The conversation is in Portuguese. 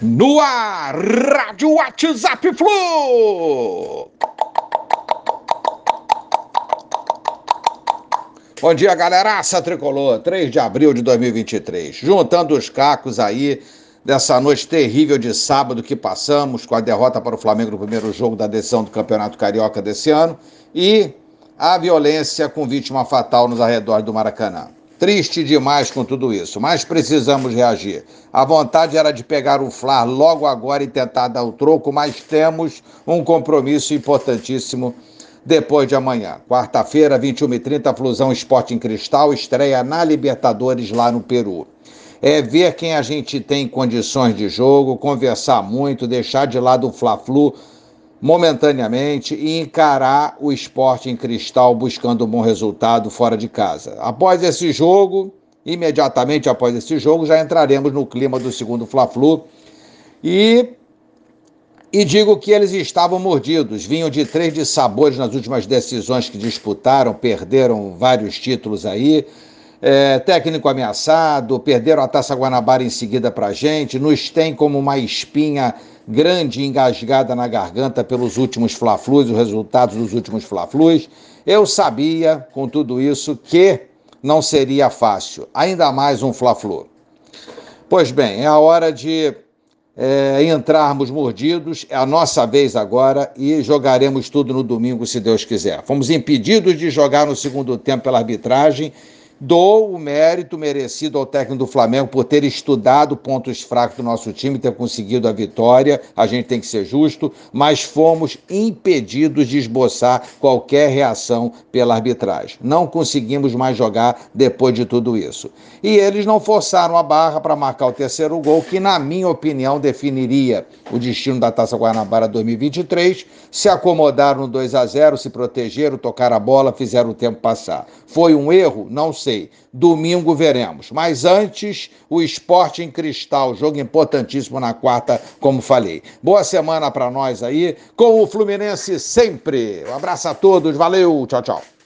No ar, Rádio WhatsApp Flu! Bom dia, galeraça tricolor, 3 de abril de 2023. Juntando os cacos aí dessa noite terrível de sábado que passamos com a derrota para o Flamengo no primeiro jogo da decisão do Campeonato Carioca desse ano e a violência com vítima fatal nos arredores do Maracanã. Triste demais com tudo isso, mas precisamos reagir. A vontade era de pegar o Flar logo agora e tentar dar o troco, mas temos um compromisso importantíssimo depois de amanhã. Quarta-feira, 21h30, Flusão Esporte em Cristal estreia na Libertadores lá no Peru. É ver quem a gente tem condições de jogo, conversar muito, deixar de lado o Fla-Flu momentaneamente e encarar o esporte em cristal buscando um bom resultado fora de casa. Após esse jogo, imediatamente após esse jogo, já entraremos no clima do segundo Fla-Flu. E e digo que eles estavam mordidos, vinham de três de sabores nas últimas decisões que disputaram, perderam vários títulos aí, é, técnico ameaçado, perderam a Taça Guanabara em seguida para a gente, nos tem como uma espinha grande engasgada na garganta pelos últimos Fla-Flus, os resultados dos últimos Fla-Flus. Eu sabia, com tudo isso, que não seria fácil, ainda mais um Fla-Flu. Pois bem, é a hora de é, entrarmos mordidos, é a nossa vez agora e jogaremos tudo no domingo, se Deus quiser. Fomos impedidos de jogar no segundo tempo pela arbitragem Dou o mérito merecido ao técnico do Flamengo por ter estudado pontos fracos do nosso time, ter conseguido a vitória. A gente tem que ser justo, mas fomos impedidos de esboçar qualquer reação pela arbitragem. Não conseguimos mais jogar depois de tudo isso. E eles não forçaram a barra para marcar o terceiro gol, que, na minha opinião, definiria o destino da Taça Guanabara 2023. Se acomodaram no 2 a 0 se protegeram, tocaram a bola, fizeram o tempo passar. Foi um erro? Não sei sei. Domingo veremos. Mas antes, o esporte em cristal, jogo importantíssimo na quarta, como falei. Boa semana para nós aí, com o Fluminense sempre. Um abraço a todos, valeu, tchau, tchau.